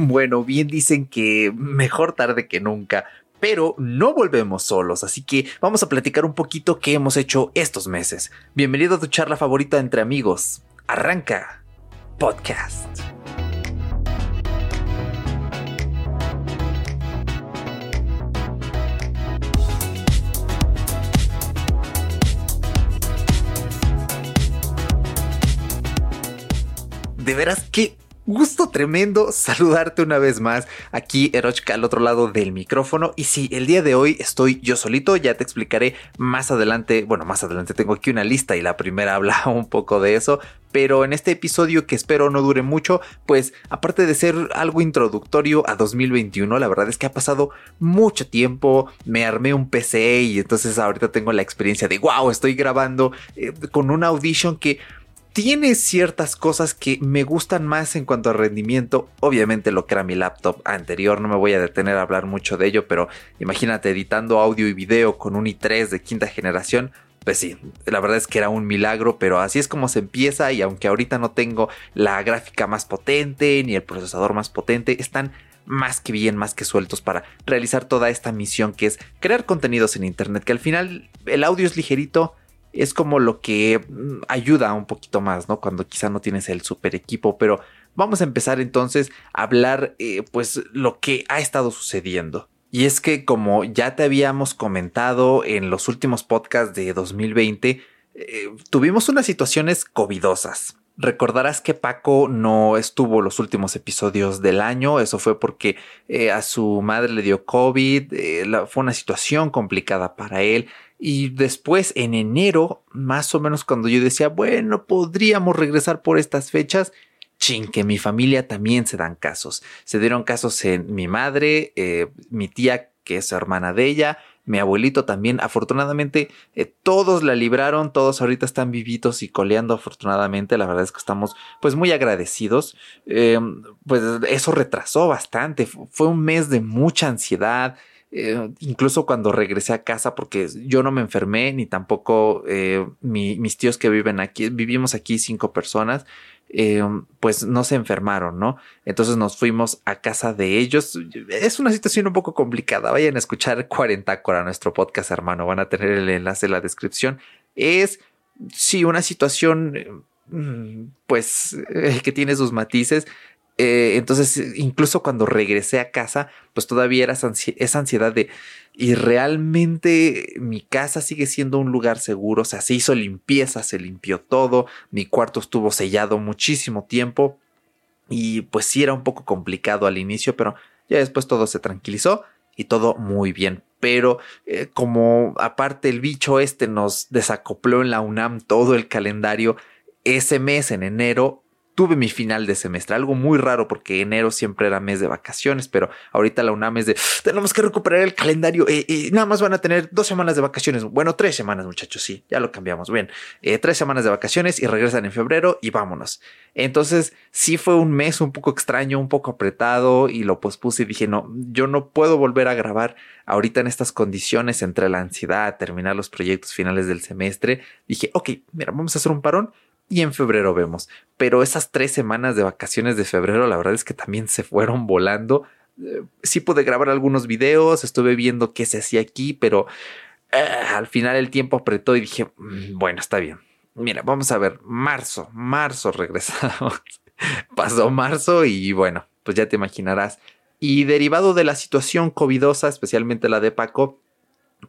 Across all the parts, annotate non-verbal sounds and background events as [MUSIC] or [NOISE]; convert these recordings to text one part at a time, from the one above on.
Bueno, bien dicen que mejor tarde que nunca, pero no volvemos solos, así que vamos a platicar un poquito qué hemos hecho estos meses. Bienvenido a tu charla favorita entre amigos. Arranca podcast. De veras que gusto tremendo saludarte una vez más aquí Erochka al otro lado del micrófono. Y sí, el día de hoy estoy yo solito, ya te explicaré más adelante, bueno, más adelante tengo aquí una lista y la primera [LAUGHS] habla un poco de eso, pero en este episodio que espero no dure mucho, pues aparte de ser algo introductorio a 2021, la verdad es que ha pasado mucho tiempo, me armé un PC y entonces ahorita tengo la experiencia de wow, estoy grabando eh, con una audition que tiene ciertas cosas que me gustan más en cuanto a rendimiento. Obviamente lo que era mi laptop anterior, no me voy a detener a hablar mucho de ello, pero imagínate editando audio y video con un i3 de quinta generación. Pues sí, la verdad es que era un milagro, pero así es como se empieza y aunque ahorita no tengo la gráfica más potente ni el procesador más potente, están más que bien, más que sueltos para realizar toda esta misión que es crear contenidos en Internet, que al final el audio es ligerito, es como lo que mm, ayuda un poquito más, ¿no? Cuando quizá no tienes el super equipo, pero vamos a empezar entonces a hablar, eh, pues, lo que ha estado sucediendo. Y es que como ya te habíamos comentado en los últimos podcasts de 2020, eh, tuvimos unas situaciones covidosas. Recordarás que Paco no estuvo los últimos episodios del año, eso fue porque eh, a su madre le dio COVID, fue una situación complicada para él, y después en enero, más o menos cuando yo decía, bueno, podríamos regresar por estas fechas, chin, que mi familia también se dan casos. Se dieron casos en mi madre, eh, mi tía, que es hermana de ella, mi abuelito también. Afortunadamente, eh, todos la libraron, todos ahorita están vivitos y coleando, afortunadamente. La verdad es que estamos pues muy agradecidos. Em, pues eso retrasó bastante. Fue un mes de mucha ansiedad. Eh, incluso cuando regresé a casa, porque yo no me enfermé, ni tampoco eh, mis tíos que viven aquí, vivimos aquí cinco personas, eh, pues no se enfermaron, ¿no? Entonces nos fuimos a casa de ellos. Es una situación un poco complicada. Vayan a escuchar 40 Cora, nuestro podcast, hermano. Van a tener el enlace en la descripción. Es, sí, una situación mm, pues que tiene sus matices. Eh, entonces, incluso cuando regresé a casa, pues todavía era esa ansiedad de, y realmente mi casa sigue siendo un lugar seguro, o sea, se hizo limpieza, se limpió todo, mi cuarto estuvo sellado muchísimo tiempo y pues sí era un poco complicado al inicio, pero ya después todo se tranquilizó y todo muy bien. Pero eh, como aparte el bicho este nos desacopló en la UNAM todo el calendario, ese mes en enero tuve mi final de semestre, algo muy raro porque enero siempre era mes de vacaciones, pero ahorita la UNAM es de tenemos que recuperar el calendario y eh, eh, nada más van a tener dos semanas de vacaciones. Bueno, tres semanas, muchachos, sí, ya lo cambiamos. Bien, eh, tres semanas de vacaciones y regresan en febrero y vámonos. Entonces, sí fue un mes un poco extraño, un poco apretado y lo pospuse y dije, no, yo no puedo volver a grabar ahorita en estas condiciones entre la ansiedad, terminar los proyectos finales del semestre. Dije, ok, mira, vamos a hacer un parón y en febrero vemos. Pero esas tres semanas de vacaciones de febrero, la verdad es que también se fueron volando. Eh, sí pude grabar algunos videos, estuve viendo qué se hacía aquí, pero eh, al final el tiempo apretó y dije, mm, bueno, está bien. Mira, vamos a ver, marzo, marzo regresamos. [LAUGHS] Pasó marzo y bueno, pues ya te imaginarás. Y derivado de la situación covidosa, especialmente la de Paco,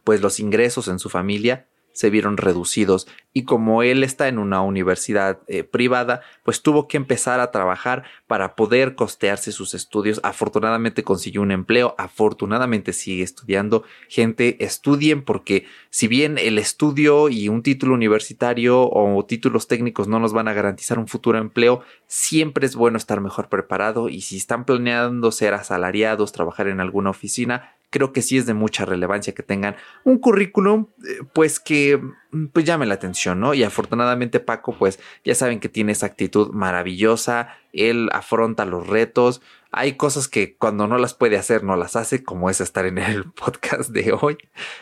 pues los ingresos en su familia se vieron reducidos y como él está en una universidad eh, privada, pues tuvo que empezar a trabajar para poder costearse sus estudios. Afortunadamente consiguió un empleo, afortunadamente sigue estudiando. Gente, estudien porque si bien el estudio y un título universitario o títulos técnicos no nos van a garantizar un futuro empleo, siempre es bueno estar mejor preparado y si están planeando ser asalariados, trabajar en alguna oficina, creo que sí es de mucha relevancia que tengan un currículum, eh, pues que mm, pues llame la atención, ¿no? Y afortunadamente Paco, pues ya saben que tiene esa actitud maravillosa, él afronta los retos, hay cosas que cuando no las puede hacer, no las hace, como es estar en el [LAUGHS] podcast de hoy.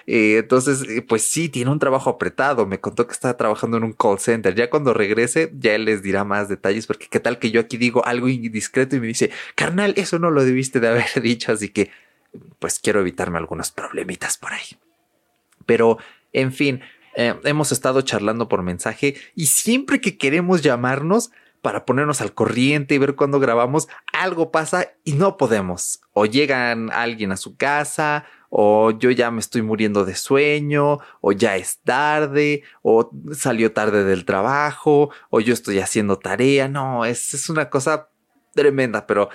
Eh, entonces, eh, pues sí, tiene un trabajo apretado. Me contó que está trabajando en un call center. Ya cuando regrese, ya él les dirá más detalles, porque qué tal que yo aquí digo algo indiscreto y me dice, carnal, eso no lo debiste de haber [LAUGHS] dicho, así que, pues quiero evitarme algunos problemitas por ahí. Pero, en fin, eh, hemos estado charlando por mensaje y siempre que queremos llamarnos, para ponernos al corriente y ver cuándo grabamos, algo pasa y no podemos. O llegan alguien a su casa, o yo ya me estoy muriendo de sueño, o ya es tarde, o salió tarde del trabajo, o yo estoy haciendo tarea. No, es, es una cosa tremenda, pero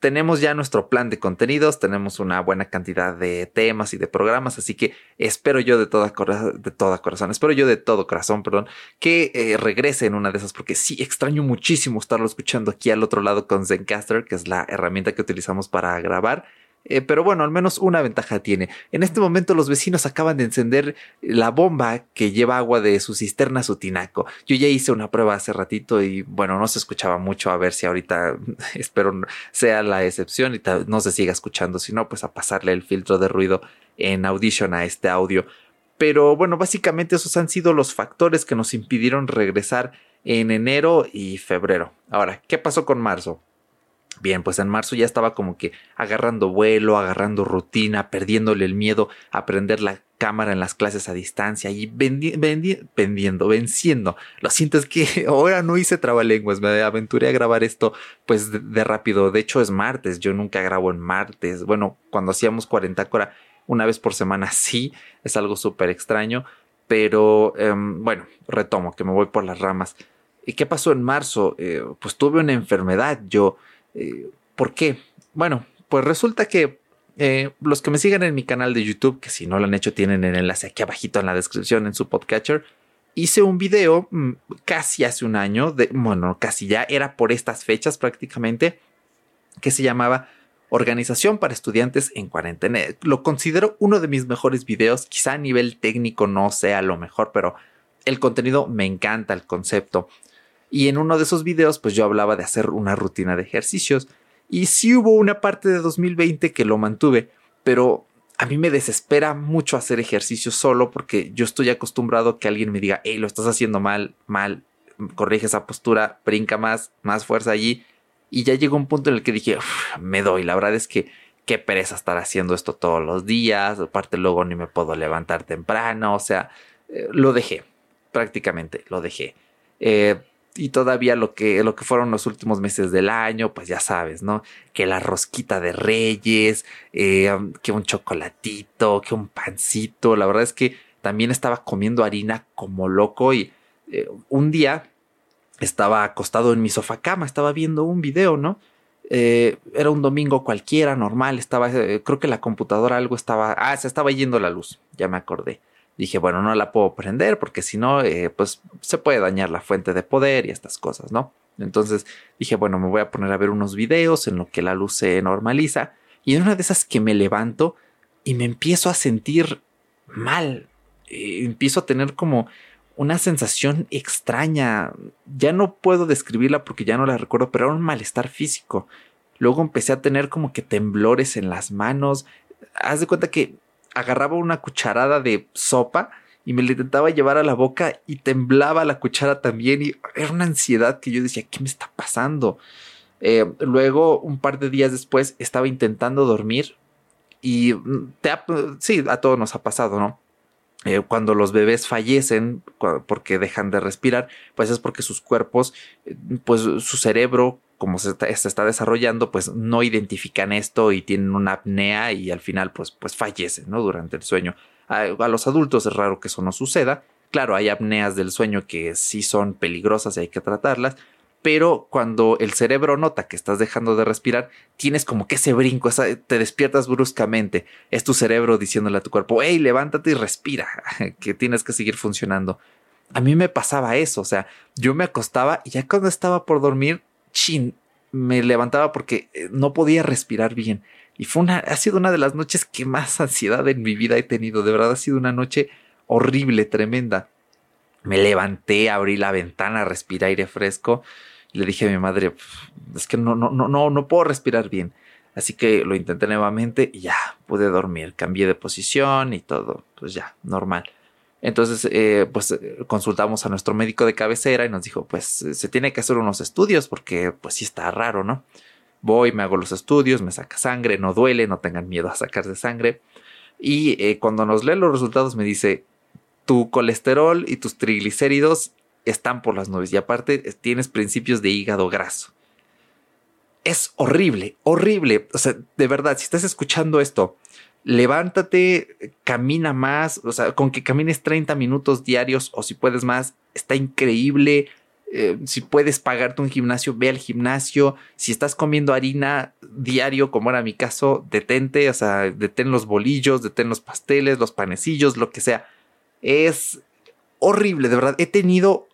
tenemos ya nuestro plan de contenidos, tenemos una buena cantidad de temas y de programas, así que espero yo de toda, de corazón, espero yo de todo corazón, perdón, que eh, regrese en una de esas, porque sí extraño muchísimo estarlo escuchando aquí al otro lado con Zencaster, que es la herramienta que utilizamos para grabar. Eh, pero bueno, al menos una ventaja tiene. En este momento los vecinos acaban de encender la bomba que lleva agua de su cisterna a su tinaco. Yo ya hice una prueba hace ratito y bueno, no se escuchaba mucho. A ver si ahorita [LAUGHS] espero sea la excepción y no se siga escuchando. Si no, pues a pasarle el filtro de ruido en Audition a este audio. Pero bueno, básicamente esos han sido los factores que nos impidieron regresar en enero y febrero. Ahora, ¿qué pasó con marzo? Bien, pues en marzo ya estaba como que agarrando vuelo, agarrando rutina, perdiéndole el miedo a prender la cámara en las clases a distancia y vendiendo, venciendo. Lo siento, es que [LAUGHS] ahora no hice trabalenguas, me aventuré a grabar esto pues de, rápido. De hecho es martes, yo nunca grabo en martes. Bueno, cuando hacíamos 40 cora una vez por semana [LAUGHS] sí, es algo súper extraño, pero em, bueno, retomo que me voy por las ramas. ¿Y qué pasó en marzo? Eh, pues tuve una enfermedad, yo eh, ¿Por qué? Bueno, pues resulta que eh, los que me siguen en mi canal de YouTube, que si no lo han hecho tienen el enlace aquí abajito en la descripción en su podcatcher, hice un video mm, casi hace un año, de, bueno, casi ya era por estas fechas prácticamente, que se llamaba Organización para Estudiantes en Cuarentena. Lo considero uno de mis mejores videos, quizá a nivel técnico no sea lo mejor, pero el contenido me encanta, el concepto. Y en uno de esos videos, pues yo hablaba de hacer una rutina de ejercicios. Y sí hubo una parte de 2020 que lo mantuve, pero a mí me desespera mucho hacer ejercicio solo porque yo estoy acostumbrado a que alguien me diga, hey, lo estás haciendo mal, mal, corrige esa postura, brinca más, más fuerza allí. Y ya llegó un punto en el que dije, me doy, la verdad es que qué pereza estar haciendo esto todos los días, aparte luego ni me puedo levantar temprano, o sea, eh, lo dejé, prácticamente lo dejé. Eh, y todavía lo que, lo que fueron los últimos meses del año, pues ya sabes, ¿no? Que la rosquita de reyes, eh, que un chocolatito, que un pancito. La verdad es que también estaba comiendo harina como loco y eh, un día estaba acostado en mi sofá cama, estaba viendo un video, ¿no? Eh, era un domingo cualquiera, normal, estaba, creo que la computadora algo estaba, ah, se estaba yendo la luz, ya me acordé dije, bueno, no la puedo prender porque si no, eh, pues se puede dañar la fuente de poder y estas cosas, ¿no? Entonces dije, bueno, me voy a poner a ver unos videos en lo que la luz se normaliza. Y en una de esas que me levanto y me empiezo a sentir mal. Eh, empiezo a tener como una sensación extraña. Ya no puedo describirla porque ya no la recuerdo, pero era un malestar físico. Luego empecé a tener como que temblores en las manos. Haz de cuenta que agarraba una cucharada de sopa y me la intentaba llevar a la boca y temblaba la cuchara también y era una ansiedad que yo decía, ¿qué me está pasando? Eh, luego, un par de días después, estaba intentando dormir y mm, te sí, a todos nos ha pasado, ¿no? Eh, cuando los bebés fallecen porque dejan de respirar, pues es porque sus cuerpos, eh, pues su cerebro como se está, desarrollando, pues no identifican esto y tienen una apnea y al final pues, pues fallecen, ¿no? Durante el sueño. A, los adultos es raro que eso no suceda. Claro, hay apneas del sueño que sí son peligrosas y hay que tratarlas, pero cuando el cerebro nota que estás dejando de respirar, tienes como que ese brinco, te despiertas bruscamente. Es tu cerebro diciéndole a tu cuerpo, hey, levántate y respira, [LAUGHS] que tienes que seguir funcionando. A mí me pasaba eso, o sea, yo me acostaba y ya cuando estaba por dormir, chin, me levantaba porque eh, no podía respirar bien. Y fue una, ha sido una de las noches que más ansiedad en mi vida he tenido. De verdad ha sido una noche horrible, tremenda. Me levanté, abrí la ventana, respiré aire fresco Y le dije a mi madre, es que no, no, no, no, no puedo respirar bien. Así que lo intenté nuevamente y ya pude dormir. Cambié de posición y todo, pues ya, normal. Entonces, eh, pues consultamos a nuestro médico de cabecera y nos dijo, pues se tiene que hacer unos estudios porque pues sí está raro, ¿no? Voy, me hago los estudios, me saca sangre, no duele, no tengan miedo a sacarse sangre. Y eh, cuando nos lee los resultados me dice, tu colesterol y tus triglicéridos están por las nubes y aparte tienes principios de hígado graso. Es horrible, horrible. O sea, de verdad, si estás escuchando esto, levántate, camina más, o sea, con que camines 30 minutos diarios o si puedes más, está increíble. Eh, si puedes pagarte un gimnasio, ve al gimnasio. Si estás comiendo harina diario, como era mi caso, detente, o sea, detén los bolillos, detén los pasteles, los panecillos, lo que sea. Es horrible, de verdad. He tenido,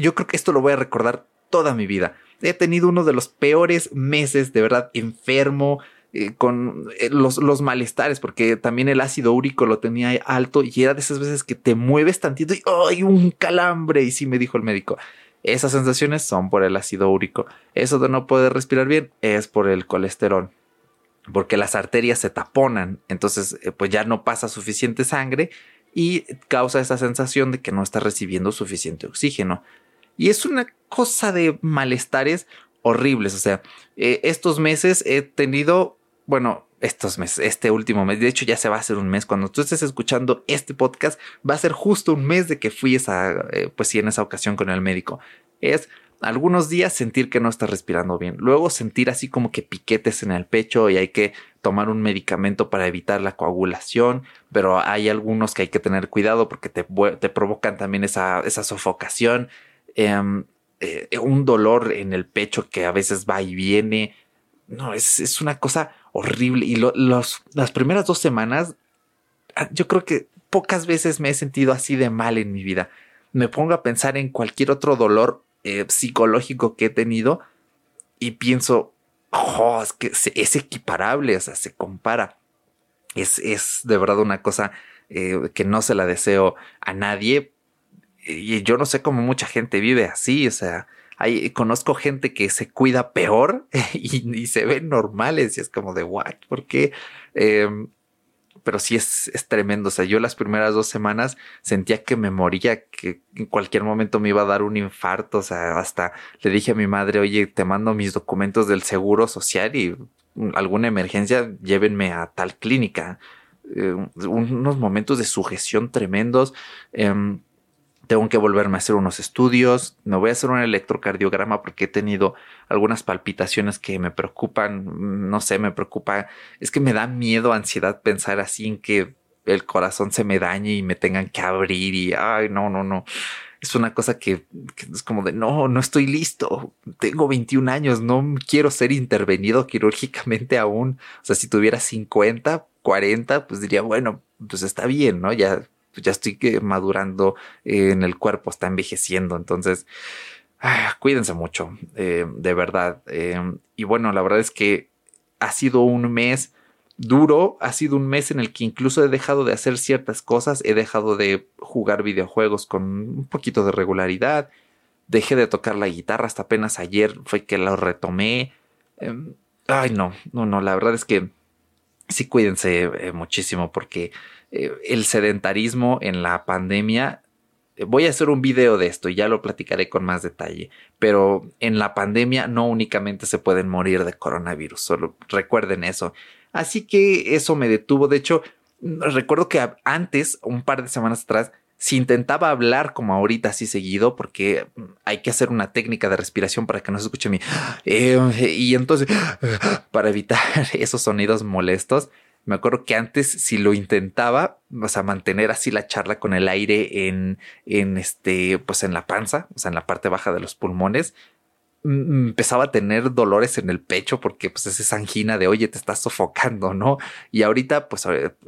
yo creo que esto lo voy a recordar toda mi vida. He tenido uno de los peores meses, de verdad, enfermo, eh, con eh, los, los, malestares, porque también el ácido úrico lo tenía alto y era de esas veces que te mueves tantito y ¡ay! un calambre. Y sí me dijo el médico, esas sensaciones son por el ácido úrico. Eso de no poder respirar bien es por el colesterol. Porque las arterias se taponan, entonces eh, pues ya no pasa suficiente sangre y causa esa sensación de que no está recibiendo suficiente oxígeno. Y es una cosa de malestares horribles. O sea, estos meses he tenido, bueno, estos meses, este último mes, de hecho ya se va a hacer un mes, cuando tú estés escuchando este podcast, va a ser justo un mes de que fui esa, eh, pues sí, en esa ocasión con el médico. Es algunos días sentir que no estás respirando bien, luego sentir así como que piquetes en el pecho y hay que tomar un medicamento para evitar la coagulación, pero hay algunos que hay que tener cuidado porque te, te provocan también esa, esa sofocación, em, eh, un dolor en el pecho que a veces va y viene. No, es, es una cosa horrible. Y los, las primeras dos semanas, ah, yo creo que pocas veces me he sentido así de mal en mi vida. Me pongo a pensar en cualquier otro dolor eh, psicológico que he tenido y pienso, oh, es que es equiparable, o sea, se compara. Es, es de verdad una cosa eh, que no se la deseo a nadie. Y yo no sé cómo mucha gente vive así, o sea, hay, conozco gente que se cuida peor [LAUGHS] y, se ven normales y es como de what, ¿por qué? Em, pero sí es, es, tremendo. O sea, yo las primeras dos semanas sentía que me moría, que en cualquier momento me iba a dar un infarto. O sea, hasta le dije a mi madre, oye, te mando mis documentos del seguro social y alguna emergencia, llévenme a tal clínica. Eh, unos momentos de sujeción tremendos. Eh, tengo que volverme a hacer unos estudios, me voy a hacer un electrocardiograma porque he tenido algunas palpitaciones que me preocupan, no sé, me preocupa, es que me da miedo, ansiedad pensar así en que el corazón se me dañe y me tengan que abrir y, ay, no, no, no. Es una cosa que, es como de, no, no estoy listo, tengo 21 años, no quiero ser intervenido quirúrgicamente aún. O sea, si tuviera 50, 40, pues diría, bueno, pues está bien, ¿no? Ya pues ya estoy madurando en el cuerpo, está envejeciendo. Entonces, ah, cuídense mucho, eh, de verdad. Eh, y bueno, la verdad es que ha sido un mes duro, ha sido un mes en el que incluso he dejado de hacer ciertas cosas, he dejado de jugar videojuegos con un poquito de regularidad, dejé de tocar la guitarra hasta apenas ayer fue que lo retomé. Em, ay, no, no, no, la verdad es que sí cuídense eh, muchísimo porque eh, el sedentarismo en la pandemia. Eh, voy a hacer un video de esto y ya lo platicaré con más detalle, pero en la pandemia no únicamente se pueden morir de coronavirus, solo recuerden eso. Así que eso me detuvo. De hecho, recuerdo que antes, un par de semanas atrás, si intentaba hablar como ahorita así seguido, porque hay que hacer una técnica de respiración para que no se escuche mi... Eh, y entonces, para evitar [LAUGHS] esos sonidos molestos, me acuerdo que antes, si lo intentaba, o sea, mantener así la charla con el aire en, en este, pues en la panza, o sea, en la parte baja de los pulmones, empezaba a tener dolores en el pecho porque pues es esa angina de oye te estás sofocando, ¿no? Y ahorita pues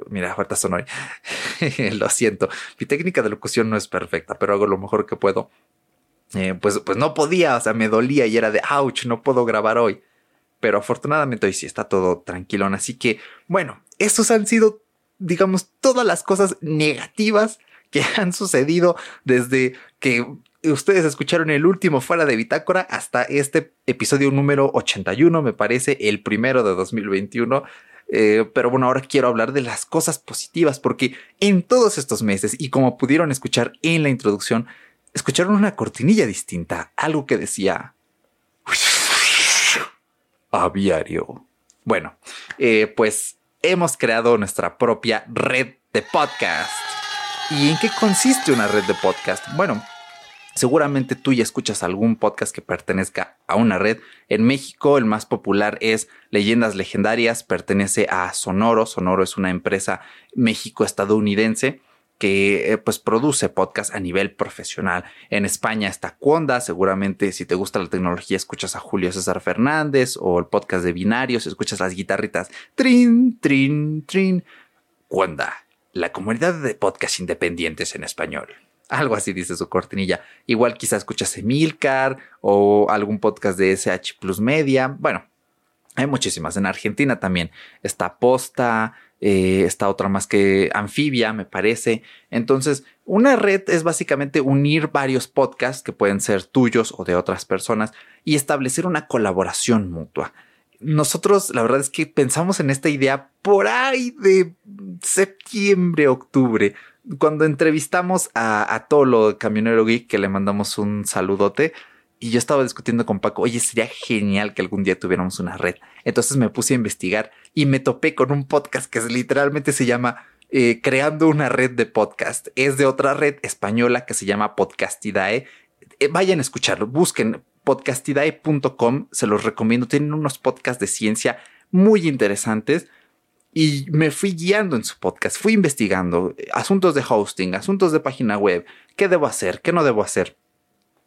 mira, ahorita sonó, [LAUGHS] lo siento, mi técnica de locución no es perfecta, pero hago lo mejor que puedo. Eh, pues, pues no podía, o sea, me dolía y era de ouch, no puedo grabar hoy. Pero afortunadamente hoy sí está todo tranquilón. Así que, bueno, esos han sido, digamos, todas las cosas negativas que [LAUGHS] han sucedido desde que ustedes escucharon el último fuera de Bitácora hasta este episodio número 81, me parece, el primero de 2021. Eh, pero bueno, ahora quiero hablar de las cosas positivas porque en todos estos meses y como pudieron escuchar en la introducción, escucharon una cortinilla distinta, algo que decía aviario. Bueno, eh, pues hemos creado nuestra propia red de podcast. ¿Y en qué consiste una red de podcast? Bueno, seguramente tú ya escuchas algún podcast que pertenezca a una red. En México el más popular es Leyendas Legendarias, pertenece a Sonoro. Sonoro es una empresa México-estadounidense que eh, pues produce podcast a nivel profesional. En España está Cuonda, seguramente si te gusta la tecnología escuchas a Julio César Fernández o el podcast de binarios, escuchas las guitarritas trin, trin, trin. Cuonda, la comunidad de podcast independientes en español. Algo así dice su cortinilla. Igual quizás escuchas Emilcar o algún podcast de SH Plus Media. Bueno, hay muchísimas. En Argentina también está Posta, eh, está otra más que Anfibia, me parece. Entonces, una red es básicamente unir varios podcasts que pueden ser tuyos o de otras personas y establecer una colaboración mutua. Nosotros, la verdad es que pensamos en esta idea por ahí de septiembre, octubre, cuando entrevistamos a, a Tolo, Camionero Geek, que le mandamos un saludote. Y yo estaba discutiendo con Paco, oye, sería genial que algún día tuviéramos una red. Entonces me puse a investigar y me topé con un podcast que literalmente se llama eh, Creando una red de podcast. Es de otra red española que se llama Podcastidae. Eh, vayan a escucharlo, busquen podcastidae.com, se los recomiendo. Tienen unos podcasts de ciencia muy interesantes. Y me fui guiando en su podcast, fui investigando eh, asuntos de hosting, asuntos de página web, qué debo hacer, qué no debo hacer.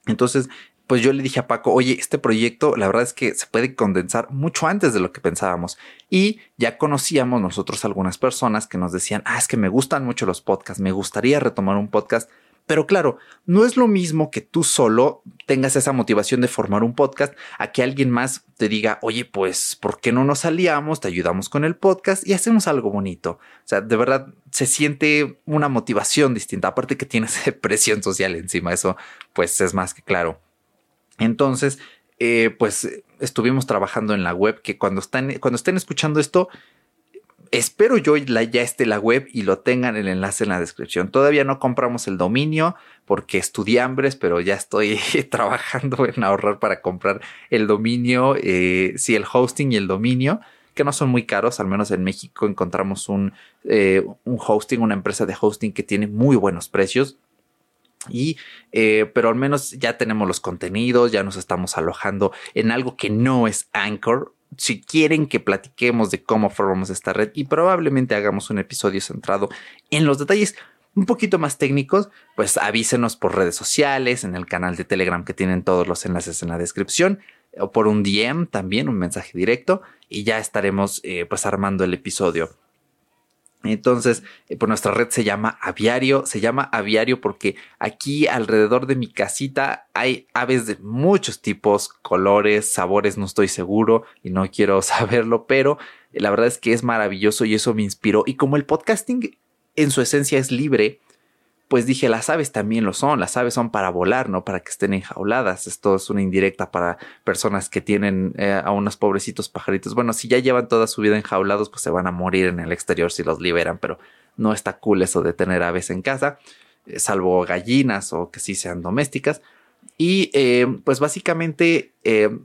Entonces pues yo le dije a Paco, oye, este proyecto la verdad es que se puede condensar mucho antes de lo que pensábamos. Y ya conocíamos nosotros algunas personas que nos decían, ah, es que me gustan mucho los podcasts, me gustaría retomar un podcast. Pero claro, no es lo mismo que tú solo tengas esa motivación de formar un podcast a que alguien más te diga, oye, pues, ¿por qué no nos aliamos? Te ayudamos con el podcast y hacemos algo bonito. O sea, de verdad se siente una motivación distinta. Aparte que tienes [LAUGHS] presión social encima, eso pues es más que claro. Entonces, eh, pues estuvimos trabajando en la web que cuando, están, cuando estén escuchando esto, espero yo ya esté la web y lo tengan el enlace en la descripción. Todavía no compramos el dominio porque estudiambres, pero ya estoy [LAUGHS] trabajando en ahorrar para comprar el dominio, eh, sí, el hosting y el dominio que no son muy caros, al menos en México encontramos un, eh, hosting, una empresa de hosting que tiene muy buenos precios. Y, eh, pero al menos ya tenemos los contenidos, ya nos estamos alojando en algo que no es Anchor. Si quieren que platiquemos de cómo formamos esta red y probablemente hagamos un episodio centrado en los detalles un poquito más técnicos, pues avísenos por redes sociales, en el canal de Telegram que tienen todos los enlaces en la descripción, o por un DM también, un mensaje directo, y ya estaremos eh, pues armando el episodio. Entonces, eh, pues nuestra red se llama Aviario, se llama Aviario porque aquí alrededor de mi casita hay aves de muchos tipos, colores, sabores, no estoy seguro y no quiero [LAUGHS] saberlo, pero la verdad es que es maravilloso y eso me inspiró. Y como el podcasting en su esencia es libre, pues dije, las aves también lo son, las aves son para volar, no para que estén enjauladas. Esto es una indirecta para personas que tienen eh, a unos pobrecitos pajaritos. Bueno, si ya llevan toda su vida enjaulados, pues se van a morir en el exterior si los liberan, pero no está cool eso de tener aves en casa, eh, salvo gallinas o que sí sean domésticas. Y eh, pues básicamente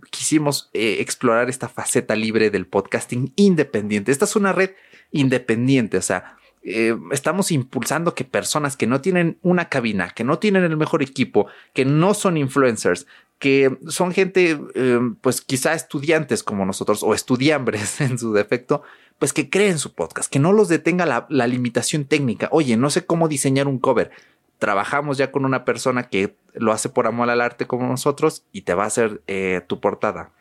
quisimos explorar esta faceta libre del podcasting independiente. Esta es una red independiente, o sea, eh, estamos impulsando que personas que no tienen una cabina, que no tienen el mejor equipo, que no son influencers, que son gente, eh, pues quizá estudiantes como nosotros o estudiambres [LAUGHS] en su defecto, pues que creen su podcast, que no los detenga la, limitación técnica. Oye, no sé cómo diseñar un cover. Trabajamos ya con una persona que lo hace por amor al arte como nosotros y te va a hacer eh, tu portada.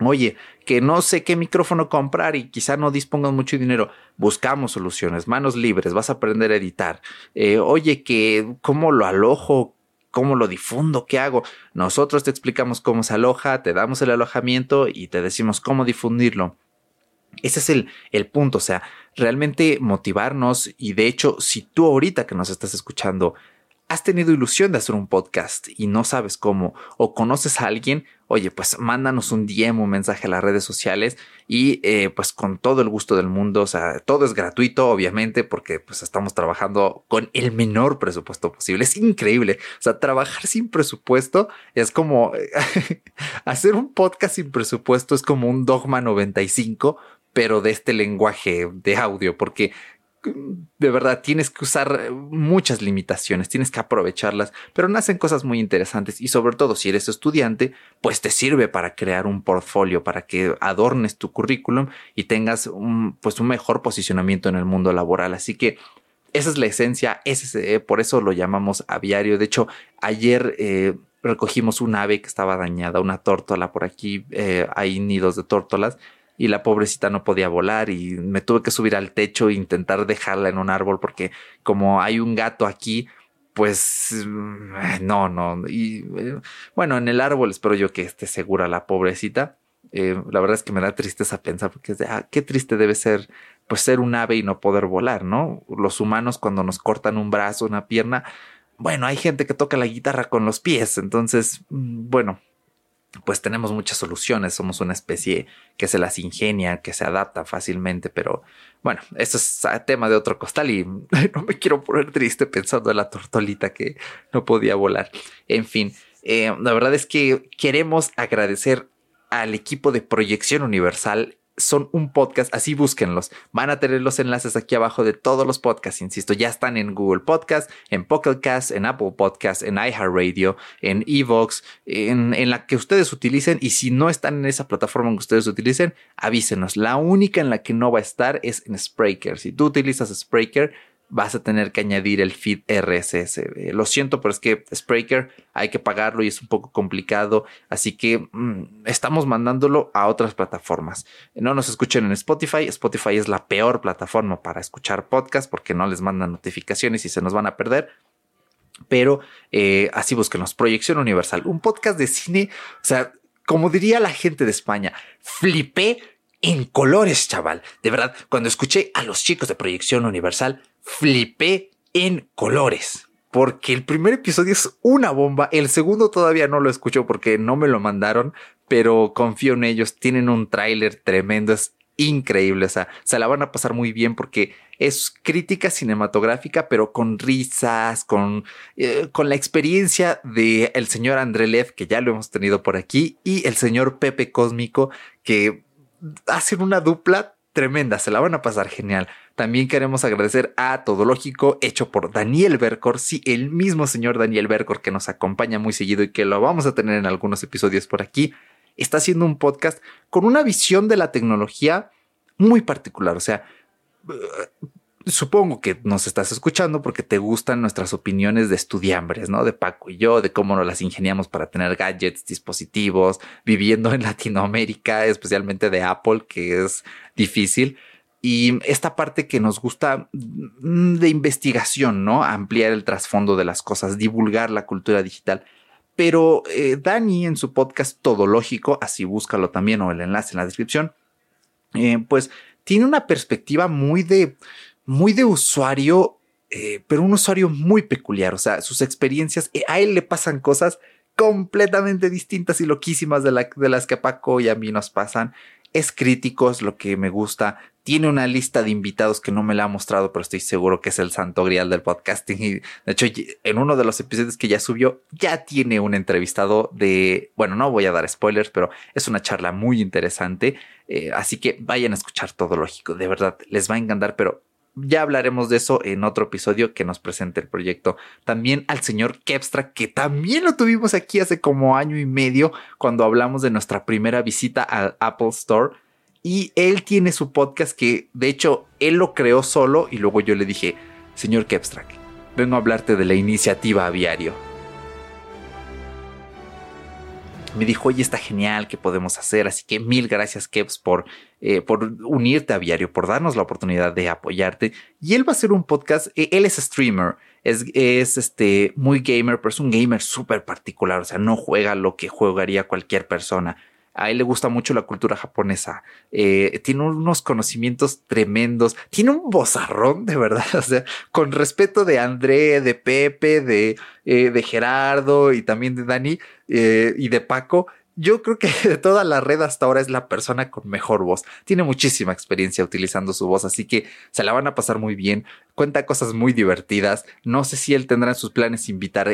Oye, que no sé qué micrófono comprar y quizá no dispongan mucho dinero. Buscamos soluciones, manos libres, vas a aprender a editar. Eh, oye, que cómo lo alojo, cómo lo difundo, qué hago. Nosotros te explicamos cómo se aloja, te damos el alojamiento y te decimos cómo difundirlo. Ese es el, el punto, o sea, realmente motivarnos y de hecho, si tú ahorita que nos estás escuchando has tenido ilusión de hacer un podcast y no sabes cómo, o conoces a alguien, oye, pues mándanos un DM, un mensaje a las redes sociales y eh, pues con todo el gusto del mundo, o sea, todo es gratuito, obviamente, porque pues estamos trabajando con el menor presupuesto posible. Es increíble, o sea, trabajar sin presupuesto es como [LAUGHS] hacer un podcast sin presupuesto, es como un dogma 95, pero de este lenguaje de audio, porque de verdad tienes que usar muchas limitaciones, tienes que aprovecharlas, pero nacen cosas muy interesantes y sobre todo si eres estudiante, pues te sirve para crear un portfolio, para que adornes tu currículum y tengas un, pues un mejor posicionamiento en el mundo laboral. Así que esa es la esencia, ese, eh, por eso lo llamamos aviario. De hecho, ayer eh, recogimos un ave que estaba dañada, una tórtola por aquí, eh, hay nidos de tórtolas y la pobrecita no podía volar y me tuve que subir al techo e intentar dejarla en un árbol porque como hay un gato aquí, pues mm, no, no. Y eh, bueno, en el árbol espero yo que esté segura la pobrecita. Eh, la verdad es que me da tristeza pensar porque es de, ah, qué triste debe ser pues ser un ave y no poder volar, ¿no? Los humanos cuando nos cortan un brazo, una pierna, bueno, hay gente que toca la guitarra con los pies, entonces, mm, bueno, pues tenemos muchas soluciones, somos una especie que se las ingenia, que se adapta fácilmente, pero bueno, eso es tema de otro costal y [LAUGHS] no me quiero poner triste pensando en la tortolita que no podía volar. En fin, eh, la verdad es que queremos agradecer al equipo de Proyección Universal son un podcast, así búsquenlos. Van a tener los enlaces aquí abajo de todos los podcasts, insisto, ya están en Google Podcast, en Pocket en Apple Podcast, en iHeartRadio, en Evox, en, en la que ustedes utilicen. Y si no están en esa plataforma que ustedes utilicen, avísenos. La única en la que no va a estar es en Spreaker. Si tú utilizas Spreaker, vas a tener que añadir el feed RSS. Eh, lo siento, pero es que Spreaker hay que pagarlo y es un poco complicado, así que mm, estamos mandándolo a otras plataformas. No nos escuchen en Spotify, Spotify es la peor plataforma para escuchar podcast porque no les mandan notificaciones y se nos van a perder. Pero eh, así búsquenos, Proyección Universal, un podcast de cine, o sea, como diría la gente de España, flipé en colores, chaval. De verdad, cuando escuché a los chicos de Proyección Universal, flipé en colores. Porque el primer episodio es una bomba. El segundo todavía no lo escucho porque no me lo mandaron, pero confío en ellos. Tienen un tráiler tremendo. Es increíble. O sea, se la van a pasar muy bien porque es crítica cinematográfica, pero con risas, con, eh, con la experiencia de el señor Andrelev, que ya lo hemos tenido por aquí, y el señor Pepe Cósmico, que hacen una dupla tremenda, se la van a pasar genial. También queremos agradecer a Todo Lógico, hecho por Daniel Bercor, sí, el mismo señor Daniel Bercor que nos acompaña muy seguido y que lo vamos a tener en algunos episodios por aquí. Está haciendo un podcast con una visión de la tecnología muy particular, o sea, supongo que nos estás escuchando porque te gustan nuestras opiniones de estudiambres, ¿no? De Paco y yo, de cómo nos las ingeniamos para tener gadgets, dispositivos, viviendo en Latinoamérica, especialmente de Apple, que es difícil. Y esta parte que nos gusta mm, de investigación, ¿no? Ampliar el trasfondo de las cosas, divulgar la cultura digital. Pero eh, Dani en su podcast Todo Lógico, así búscalo también o el enlace en la descripción, eh, pues tiene una perspectiva muy de muy de usuario, eh, pero un usuario muy peculiar. O sea, sus experiencias, eh, a él le pasan cosas completamente distintas y loquísimas de, las que a Paco y a mí nos pasan. Es crítico, es lo que me gusta. Tiene una lista de invitados que no me la ha mostrado, pero estoy seguro que es el santo grial del podcasting. Y de hecho, en uno de los episodios que ya subió, ya tiene un entrevistado de, bueno, no voy a dar spoilers, pero es una charla muy interesante. Eh, así que vayan a escuchar todo lógico. De verdad, les va a encantar, pero ya hablaremos de eso en otro episodio que nos presente el proyecto. También al señor Kepstra, que también lo tuvimos aquí hace como año y medio cuando hablamos de nuestra primera visita al Apple Store. Y él tiene su podcast que, de hecho, él lo creó solo y luego yo le dije, señor Kepstra, vengo a hablarte de la iniciativa aviario me dijo, oye, está genial, ¿qué podemos hacer? Así que mil gracias, Kevs, por, eh, por unirte a Viario, por darnos la oportunidad de apoyarte. Y él va a hacer un podcast, eh, él es streamer, es, es este, muy gamer, pero es un gamer súper particular, o sea, no juega lo que jugaría cualquier persona. A él le gusta mucho la cultura japonesa. Eh, tiene unos conocimientos tremendos. Tiene un bozarrón, de verdad. [LAUGHS] O sea, con respeto de André, de Pepe, de, eh, de Gerardo y también de Dani eh, y de Paco yo creo que [LAUGHS] de toda la red hasta ahora es la persona con mejor voz. Tiene muchísima experiencia utilizando su voz, así que se la van a pasar muy bien. Cuenta cosas muy divertidas. No sé si él tendrá en sus planes invitar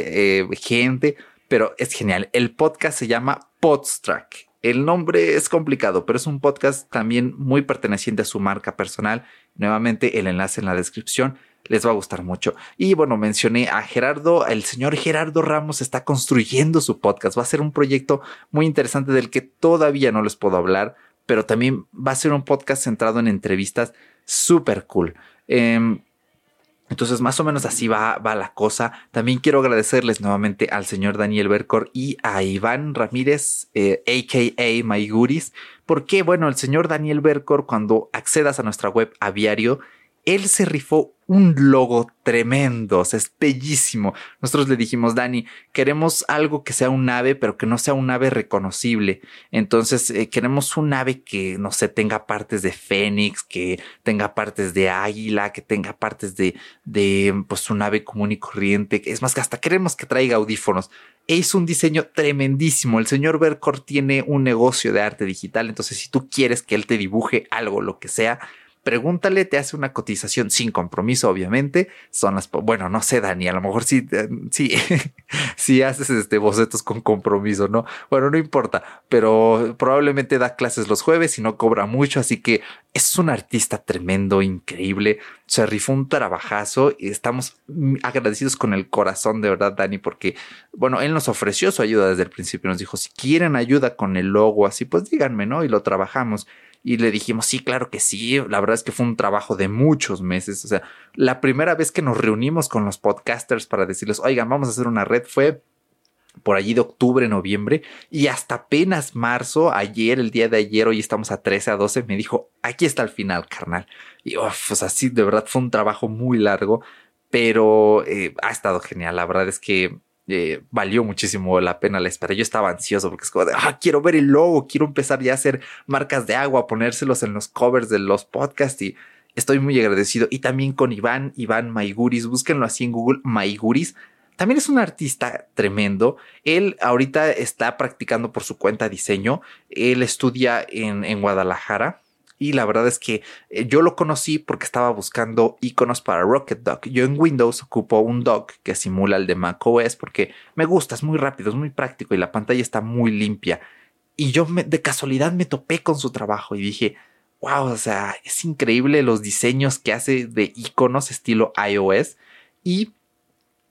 gente, pero es genial. El podcast se llama Podstrack. El nombre es complicado, pero es un podcast también muy perteneciente a su marca personal. Nuevamente el enlace en la descripción les va a gustar mucho. Y bueno, mencioné a Gerardo, el señor Gerardo Ramos está construyendo su podcast. Va a ser un proyecto muy interesante del que todavía no les puedo hablar, pero también va a ser un podcast centrado en entrevistas súper cool. Em, entonces, más o menos así va, va, la cosa. También quiero agradecerles nuevamente al señor Daniel Bercor y a Iván Ramírez, aka eh, MyGuris, porque, bueno, el señor Daniel Bercor, cuando accedas a nuestra web aviario, él se rifó un logo tremendo, o sea, es bellísimo. Nosotros le dijimos, Dani, queremos algo que sea un ave, pero que no sea un ave reconocible. Entonces, eh, queremos un ave que, no sé, tenga partes de fénix, que tenga partes de águila, que tenga partes de, de, pues, un ave común y corriente. Es más, que hasta queremos que traiga audífonos. Es un diseño tremendísimo. El señor Bercor tiene un negocio de arte digital. Entonces, si tú quieres que él te dibuje algo, lo que sea, pregúntale, te hace una cotización sin compromiso, obviamente. Son las, bueno, no sé, Dani, a lo mejor sí, eh, sí, [LAUGHS] sí haces este bocetos con compromiso, ¿no? Bueno, no importa, pero probablemente da clases los jueves y no cobra mucho, así que es un artista tremendo, increíble. Se rifó un trabajazo y estamos agradecidos con el corazón, de verdad, Dani, porque, bueno, él nos ofreció su ayuda desde el principio. Nos dijo, si quieren ayuda con el logo, así, pues díganme, ¿no? Y lo trabajamos. Y le dijimos, sí, claro que sí. La verdad es que fue un trabajo de muchos meses. O sea, la primera vez que nos reunimos con los podcasters para decirles, oigan, vamos a hacer una red fue por allí de octubre, noviembre, y hasta apenas marzo, ayer, el día de ayer, hoy estamos a 13, a 12, me dijo, aquí está el final, carnal. Y, uf, pues así, de verdad, fue un trabajo muy largo, pero eh, ha estado genial. La verdad es que eh, valió muchísimo la pena la espera. Yo estaba ansioso porque es como de, ah, quiero ver el logo, quiero empezar ya a hacer marcas de agua, ponérselos en los covers de los podcasts y estoy muy agradecido. Y también con Iván, Iván Maiguris, búsquenlo así en Google, Maiguris. También es un artista tremendo. Él ahorita está practicando por su cuenta diseño. Él estudia en, en Guadalajara y la verdad es que eh, yo lo conocí porque estaba buscando iconos para Rocket Duck. Yo en Windows ocupo un dock que simula el de macOS porque me gusta, es muy rápido, es muy práctico y la pantalla está muy limpia. Y yo de casualidad me topé con su trabajo y dije, wow, o sea, es increíble los diseños que hace de iconos estilo iOS. Y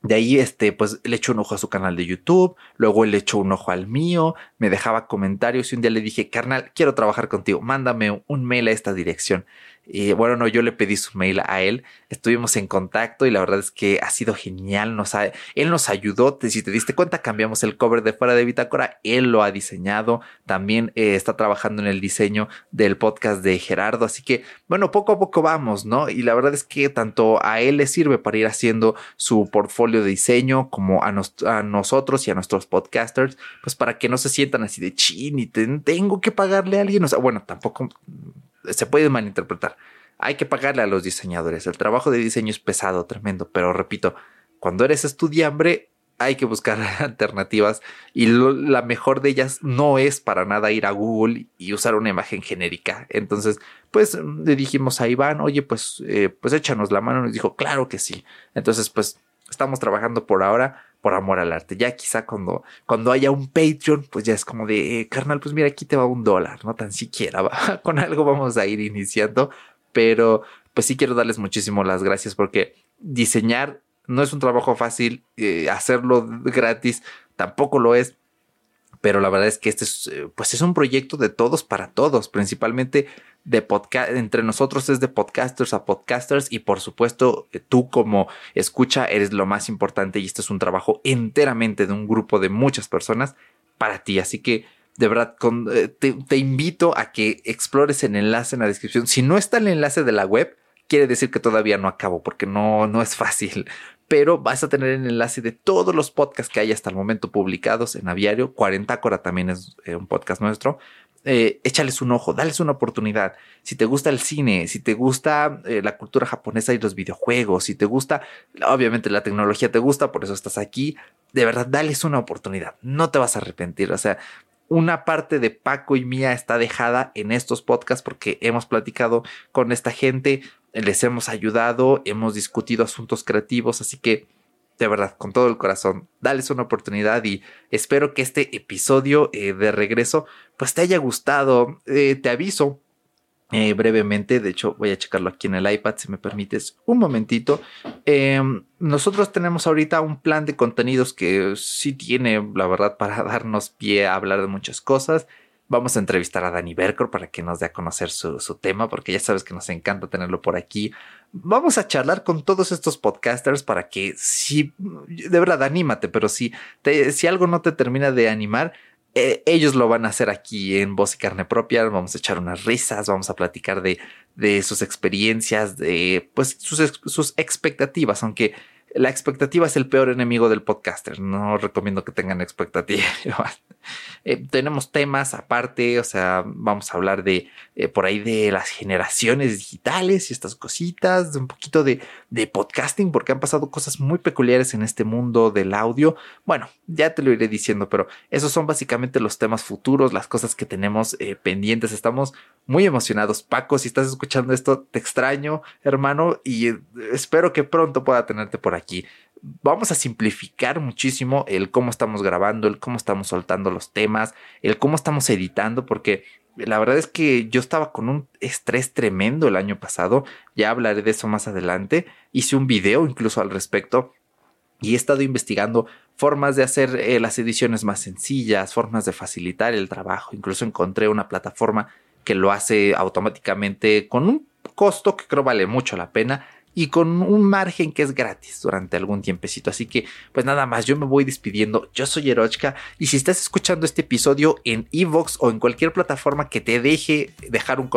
de ahí, este, pues le echo un ojo a su canal de YouTube, luego le echo un ojo al mío, me dejaba comentarios y un día le dije, carnal, quiero trabajar contigo, mándame un mail a esta dirección. Y bueno, no, yo le pedí su mail a él, estuvimos en contacto y la verdad es que ha sido genial. Nos ha, él nos ayudó. Si te diste cuenta, cambiamos el cover de fuera de Bitácora. Él lo ha diseñado. También eh, está trabajando en el diseño del podcast de Gerardo. Así que, bueno, poco a poco vamos, ¿no? Y la verdad es que tanto a él le sirve para ir haciendo su portfolio de diseño como a, a nosotros y a nuestros podcasters, pues para que no se sientan así de chin y tengo que pagarle a alguien. O sea, bueno, tampoco se puede malinterpretar. Hay que pagarle a los diseñadores. El trabajo de diseño es pesado, tremendo, pero repito, cuando eres estudiante hay que buscar [LAUGHS] alternativas y la mejor de ellas no es para nada ir a Google y usar una imagen genérica. Entonces, pues le dijimos a Iván, oye, pues, eh, pues échanos la mano. Nos dijo, claro que sí. Entonces, pues estamos trabajando por ahora por amor al arte. Ya quizá cuando, cuando haya un Patreon, pues ya es como de, eh, carnal, pues mira, aquí te va un dólar, no tan siquiera, [LAUGHS] con algo vamos a ir iniciando, pero pues sí quiero darles muchísimo las gracias porque diseñar no es un trabajo fácil, eh, hacerlo gratis tampoco lo es, pero la verdad es que este es, eh, pues es un proyecto de todos para todos, principalmente de podcast, entre nosotros es de podcasters a podcasters y por supuesto tú como escucha eres lo más importante y este es un trabajo enteramente de un grupo de muchas personas para ti, así que de verdad eh, te, te invito a que explores el enlace en la descripción. Si no está el enlace de la web, quiere decir que todavía no acabo porque no, no es fácil. pero vas a tener el enlace de todos los podcasts que hay hasta el momento publicados en Aviario. 40 Cora también es eh, un podcast nuestro. Eh, échales un ojo, dales una oportunidad. Si te gusta el cine, si te gusta eh, la cultura japonesa y los videojuegos, si te gusta, obviamente la tecnología te gusta, por eso estás aquí, de verdad, dales una oportunidad. No te vas a arrepentir. O sea, una parte de Paco y mía está dejada en estos podcasts porque hemos platicado con esta gente, les hemos ayudado, hemos discutido asuntos creativos, así que de verdad, con todo el corazón, dales una oportunidad y espero que este episodio eh, de regreso pues te haya gustado. Eh, te aviso eh, brevemente, de hecho voy a checarlo aquí en el iPad si me permites un momentito. Em, nosotros tenemos ahorita un plan de contenidos que sí tiene, la verdad, para darnos pie a hablar de muchas cosas. Vamos a entrevistar a Dani Bercor para que nos dé a conocer su, tema, porque ya sabes que nos encanta tenerlo por aquí. Vamos a charlar con todos estos podcasters para que si, de verdad, anímate, pero si, si algo no te termina de animar, eh, ellos lo van a hacer aquí en Voz y Carne Propia. Vamos a echar unas risas, vamos a platicar de, de sus experiencias, de pues sus, sus expectativas, aunque la expectativa es el peor enemigo del podcaster. No recomiendo que tengan expectativas. [LAUGHS] Eh, tenemos temas aparte, o sea, vamos a hablar de eh, por ahí de las generaciones digitales y estas cositas, un poquito de, de podcasting, porque han pasado cosas muy peculiares en este mundo del audio. Bueno, ya te lo iré diciendo, pero esos son básicamente los temas futuros, las cosas que tenemos eh, pendientes. Estamos muy emocionados. Paco, si estás escuchando esto, te extraño, hermano, y espero que pronto pueda tenerte por aquí vamos a simplificar muchísimo el cómo estamos grabando, el cómo estamos soltando los temas, el cómo estamos editando, porque la verdad es que yo estaba con un estrés tremendo el año pasado, ya hablaré de eso más adelante, hice un video incluso al respecto y he estado investigando formas de hacer eh, las ediciones más sencillas, formas de facilitar el trabajo, incluso encontré una plataforma que lo hace automáticamente con un costo que creo vale mucho la pena y con un margen que es gratis durante algún tiempecito. Así que, pues nada más, yo me voy despidiendo. Yo soy Erochka y si estás escuchando este episodio en Evox o en cualquier plataforma que te deje dejar un,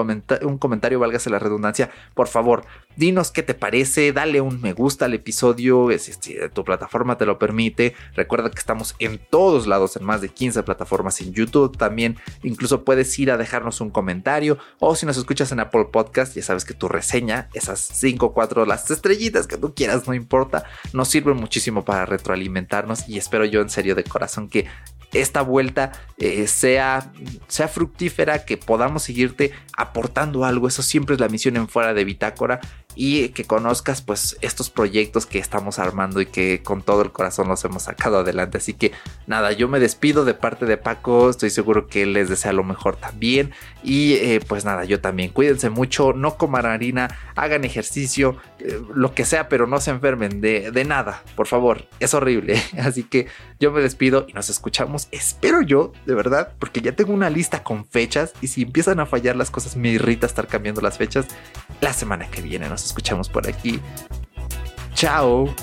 un comentario, válgase la redundancia, por favor, dinos qué te parece, dale un me gusta al episodio, si este, tu plataforma te lo permite. Recuerda que estamos en todos lados, en más de 15 plataformas en YouTube también. Incluso puedes ir a dejarnos un comentario o si nos escuchas en Apple Podcast, ya sabes que tu reseña, esas 5 o 4 las estrellitas que tú quieras, no importa, nos sirven muchísimo para retroalimentarnos y espero yo en serio de corazón que esta vuelta eh, sea, sea fructífera, que podamos seguirte aportando algo. Eso siempre es la misión en fuera de Bitácora y que conozcas pues estos proyectos que estamos armando y que con todo el corazón los hemos sacado adelante. Así que nada, yo me despido de parte de Paco, estoy seguro que les desea lo mejor también y eh, pues nada, yo también. Cuídense mucho, no coman harina, hagan ejercicio, eh, lo que sea, pero no se enfermen de, de nada, por favor, es horrible. [LAUGHS] Así que yo me despido y nos escuchamos, espero yo, de verdad, porque ya tengo una lista con fechas y si empiezan a fallar las cosas me irrita estar cambiando las fechas la semana que viene. Escuchamos por aquí. Chao.